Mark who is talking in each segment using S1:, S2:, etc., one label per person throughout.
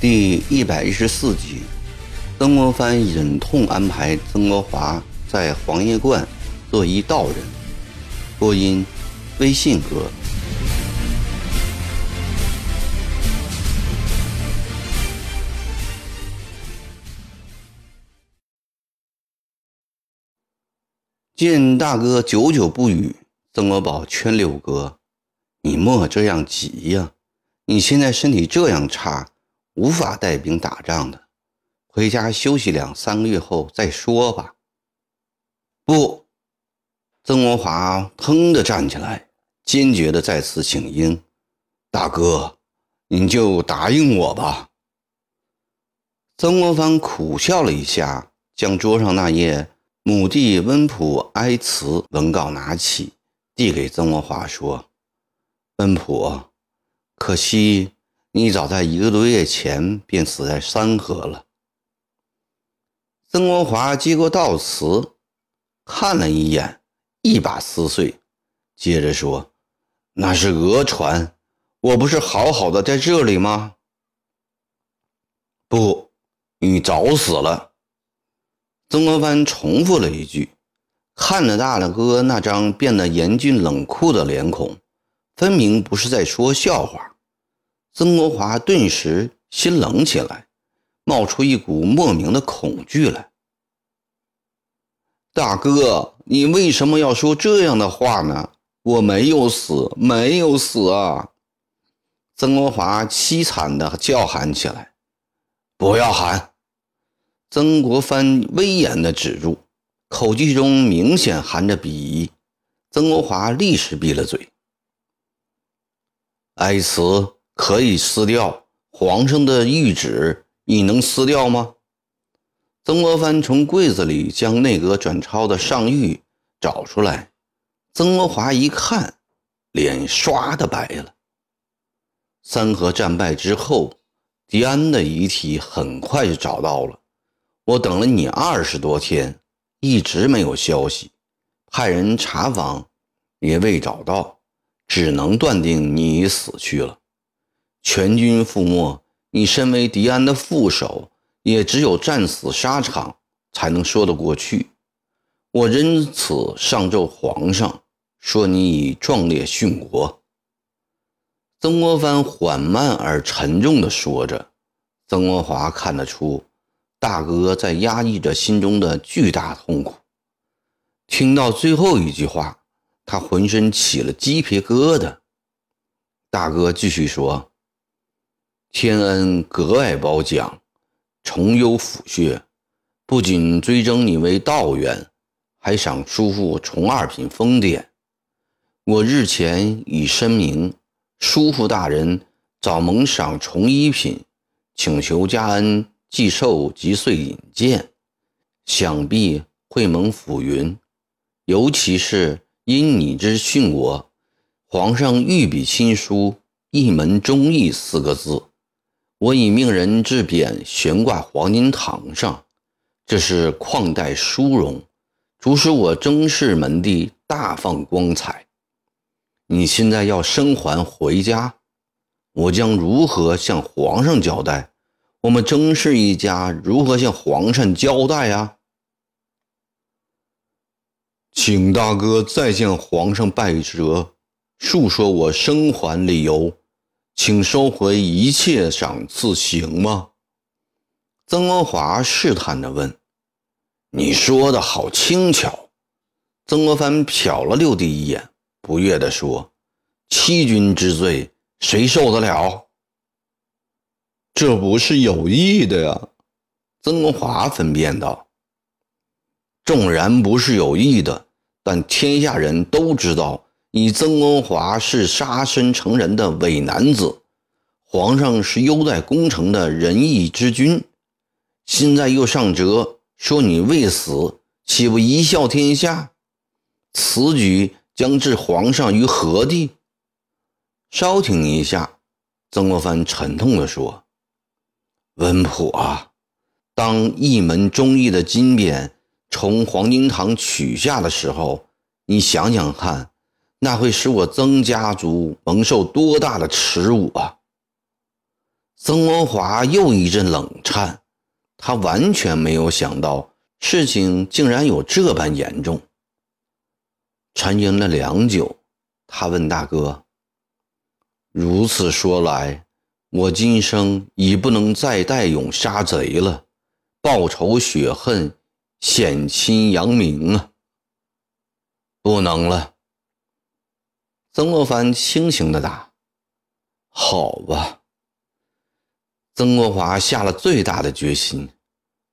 S1: 第一百一十四集，曾国藩忍痛安排曾国华在黄叶观做一道人。播音：微信哥。见大哥久久不语，曾国宝劝六哥：“你莫这样急呀，你现在身体这样差。”无法带兵打仗的，回家休息两三个月后再说吧。不，曾国华腾地站起来，坚决地再次请缨：“大哥，你就答应我吧。”曾国藩苦笑了一下，将桌上那页母弟温普哀辞文稿拿起，递给曾国华说：“温普，可惜。”你早在一个多月前便死在山河了。曾国华接过悼词，看了一眼，一把撕碎，接着说：“那是讹传，我不是好好的在这里吗？”不，你早死了。曾国藩重复了一句，看着大了哥那张变得严峻冷酷的脸孔，分明不是在说笑话。曾国华顿时心冷起来，冒出一股莫名的恐惧来。大哥，你为什么要说这样的话呢？我没有死，没有死啊！曾国华凄惨地叫喊起来。不要喊！曾国藩威严地止住，口气中明显含着鄙夷。曾国华立时闭了嘴。哀辞。可以撕掉皇上的谕旨，你能撕掉吗？曾国藩从柜子里将内阁转抄的上谕找出来。曾国华一看，脸唰的白了。三河战败之后，迪安的遗体很快就找到了。我等了你二十多天，一直没有消息，派人查访也未找到，只能断定你已死去了。全军覆没，你身为迪安的副手，也只有战死沙场才能说得过去。我因此上奏皇上，说你已壮烈殉国。曾国藩缓慢而沉重地说着。曾国华看得出，大哥在压抑着心中的巨大痛苦。听到最后一句话，他浑身起了鸡皮疙瘩。大哥继续说。天恩格外褒奖，重优抚恤，不仅追征你为道员，还赏叔父从二品封典。我日前已申明，叔父大人早蒙赏从一品，请求加恩既寿及岁引荐，想必会蒙抚云。尤其是因你之殉国，皇上御笔亲书“一门忠义”四个字。我已命人制匾悬挂黄金堂上，这是旷代殊荣，足使我曾氏门第大放光彩。你现在要生还回家，我将如何向皇上交代？我们曾氏一家如何向皇上交代呀？请大哥再向皇上拜折，述说我生还理由。请收回一切赏赐，行吗？曾国华试探地问。“你说的好轻巧。”曾国藩瞟了六弟一眼，不悦地说：“欺君之罪，谁受得了？”这不是有意的呀！”曾国华分辨道。“纵然不是有意的，但天下人都知道。”你曾国华是杀身成仁的伪男子，皇上是优待功臣的仁义之君，现在又上折说你未死，岂不贻笑天下？此举将置皇上于何地？稍停一下，曾国藩沉痛地说：“温普啊，当一门忠义的金匾从黄金堂取下的时候，你想想看，那会使我曾家族蒙受多大的耻辱啊！曾文华又一阵冷颤，他完全没有想到事情竟然有这般严重。沉吟了良久，他问大哥：“如此说来，我今生已不能再带勇杀贼了，报仇雪恨。”显亲扬名啊！不能了。曾国藩轻轻的答：“好吧。”曾国华下了最大的决心：“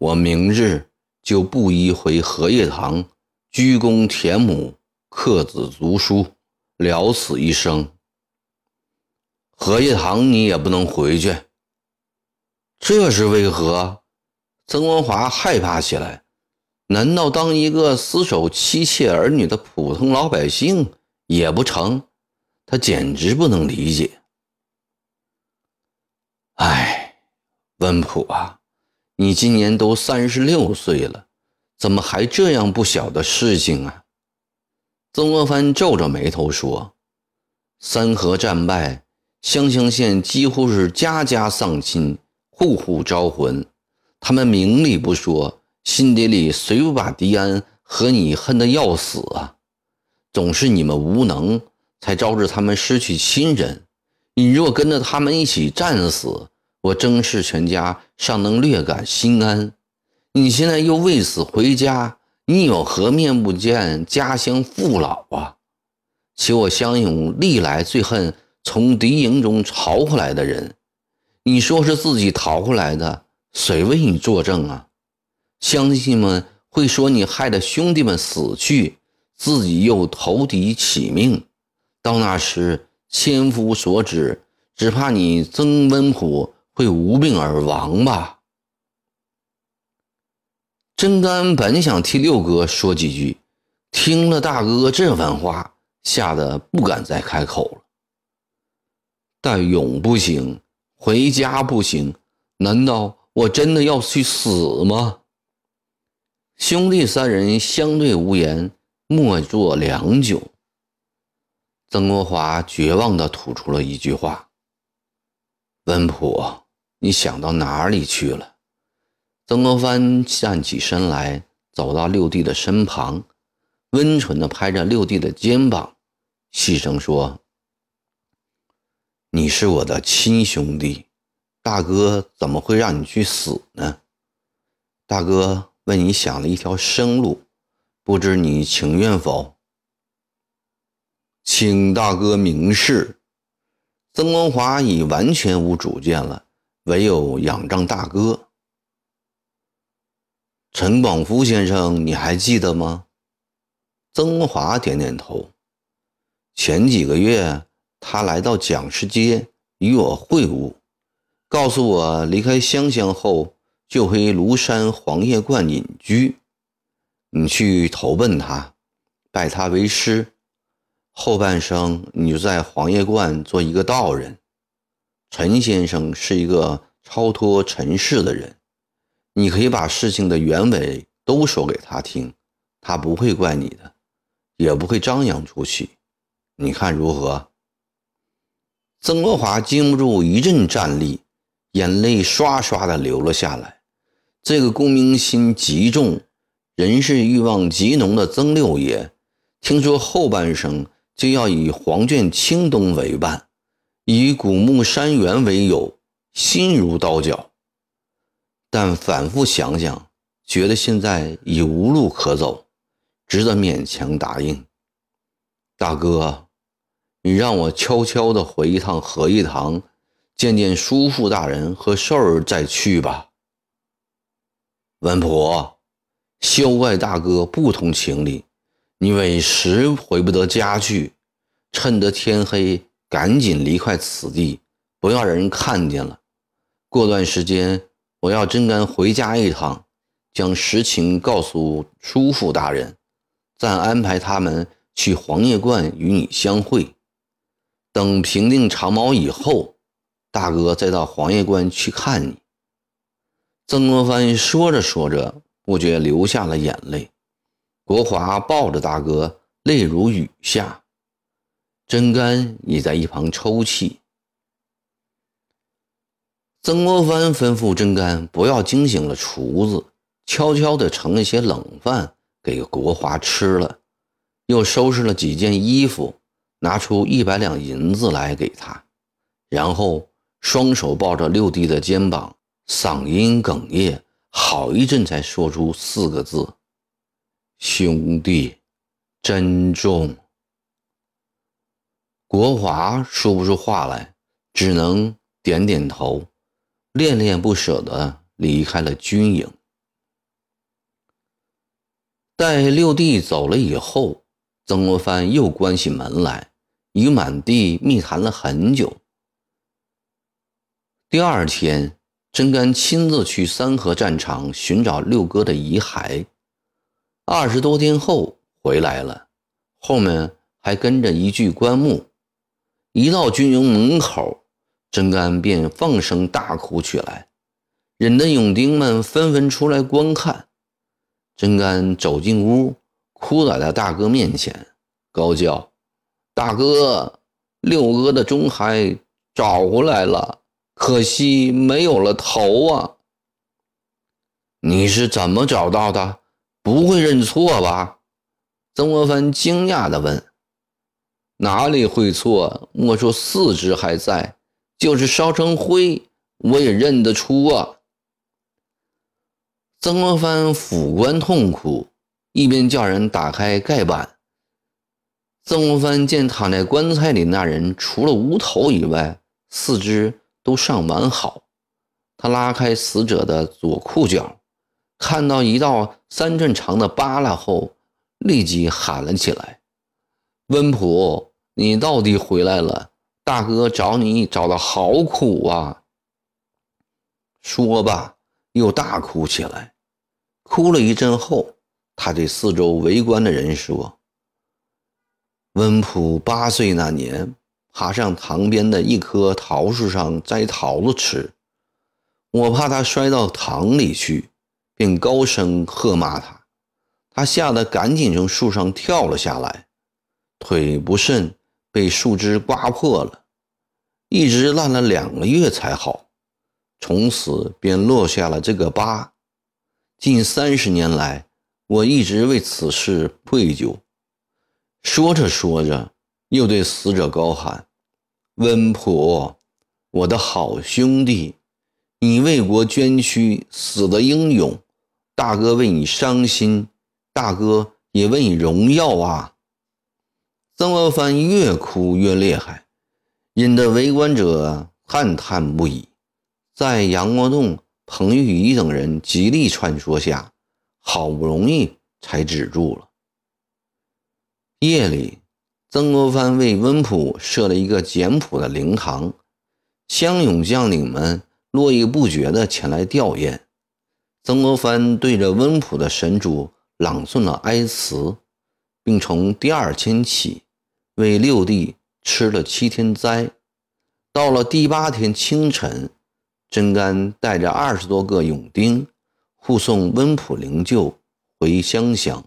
S1: 我明日就布衣回荷叶堂，鞠躬田母，刻子族书，了此一生。荷叶堂你也不能回去，这是为何？”曾文华害怕起来。难道当一个死守妻妾儿女的普通老百姓也不成？他简直不能理解。哎，温普啊，你今年都三十六岁了，怎么还这样不小的事情啊？曾国藩皱着眉头说：“三河战败，湘乡县几乎是家家丧亲，户户招魂，他们明里不说。”心底里谁不把迪安和你恨得要死啊？总是你们无能，才招致他们失去亲人。你若跟着他们一起战死，我曾氏全家尚能略感心安。你现在又为死回家，你有何面目见家乡父老啊？且我湘勇历来最恨从敌营中逃回来的人。你说是自己逃回来的，谁为你作证啊？乡亲们会说你害得兄弟们死去，自己又投敌起命。到那时，千夫所指，只怕你曾温普会无病而亡吧。真干本想替六哥说几句，听了大哥这番话，吓得不敢再开口了。但永不行，回家不行，难道我真的要去死吗？兄弟三人相对无言，默坐良久。曾国华绝望地吐出了一句话：“温普，你想到哪里去了？”曾国藩站起身来，走到六弟的身旁，温存地拍着六弟的肩膀，细声说：“你是我的亲兄弟，大哥怎么会让你去死呢？大哥。”为你想了一条生路，不知你情愿否？请大哥明示。曾国华已完全无主见了，唯有仰仗大哥。陈广福先生，你还记得吗？曾华点点头。前几个月，他来到蒋氏街与我会晤，告诉我离开湘乡后。就回庐山黄叶观隐居，你去投奔他，拜他为师，后半生你就在黄叶观做一个道人。陈先生是一个超脱尘世的人，你可以把事情的原委都说给他听，他不会怪你的，也不会张扬出去。你看如何？曾国华禁不住一阵战栗，眼泪刷刷的流了下来。这个功名心极重、人事欲望极浓的曾六爷，听说后半生就要以黄卷青东为伴，以古木山原为友，心如刀绞。但反复想想，觉得现在已无路可走，只得勉强答应。大哥，你让我悄悄地回一趟合义堂，见见叔父大人和寿儿，再去吧。文婆，休怪大哥不通情理，你委实回不得家去，趁得天黑，赶紧离开此地，不要让人看见了。过段时间，我要真敢回家一趟，将实情告诉叔父大人，暂安排他们去黄叶观与你相会。等平定长毛以后，大哥再到黄叶关去看你。曾国藩说着说着，不觉流下了眼泪。国华抱着大哥，泪如雨下。真干也在一旁抽泣。曾国藩吩咐真干不要惊醒了厨子，悄悄地盛了些冷饭给国华吃了，又收拾了几件衣服，拿出一百两银子来给他，然后双手抱着六弟的肩膀，嗓音哽咽，好一阵才说出四个字：“兄弟，珍重。”国华说不出话来，只能点点头，恋恋不舍地离开了军营。待六弟走了以后，曾国藩又关起门来，与满地密谈了很久。第二天，真干亲自去三河战场寻找六哥的遗骸，二十多天后回来了，后面还跟着一具棺木。一到军营门口，真干便放声大哭起来，引得勇丁们纷纷出来观看。真干走进屋，哭倒在大哥面前，高叫：“大哥，六哥的钟骸找回来了，可惜没有了头啊！你是怎么找到的？不会认错吧？”曾国藩惊讶地问。哪里会错？莫说四肢还在，就是烧成灰，我也认得出啊！曾国藩抚棺痛哭，一边叫人打开盖板。曾国藩见躺在棺材里那人，除了无头以外，四肢都尚完好。他拉开死者的左裤脚，看到一道三寸长的疤瘌后，立即喊了起来。温普，你到底回来了？大哥找你找的好苦啊！说罢，又大哭起来。哭了一阵后，他对四周围观的人说：“温普八岁那年，爬上塘边的一棵桃树上摘桃子吃，我怕他摔到塘里去，便高声喝骂他，他吓得赶紧从树上跳了下来。”腿不慎被树枝刮破了，一直烂了两个月才好，从此便落下了这个疤。近三十年来，我一直为此事愧疚。说着说着，又对死者高喊：“温普，我的好兄弟，你为国捐躯，死的英勇，大哥为你伤心，大哥也为你荣耀啊！”曾国藩越哭越厉害，引得围观者叹叹不已。在杨国栋、彭玉仪等人极力劝说下，好不容易才止住了。夜里，曾国藩为温普设了一个简朴的灵堂，乡勇将领们络绎不绝地前来吊唁。曾国藩对着温普的神主朗诵了哀词，并从第二天起。为六弟吃了七天斋，到了第八天清晨，真干带着二十多个勇丁护送温普灵柩回湘乡，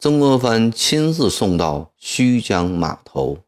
S1: 曾国藩亲自送到胥江码头。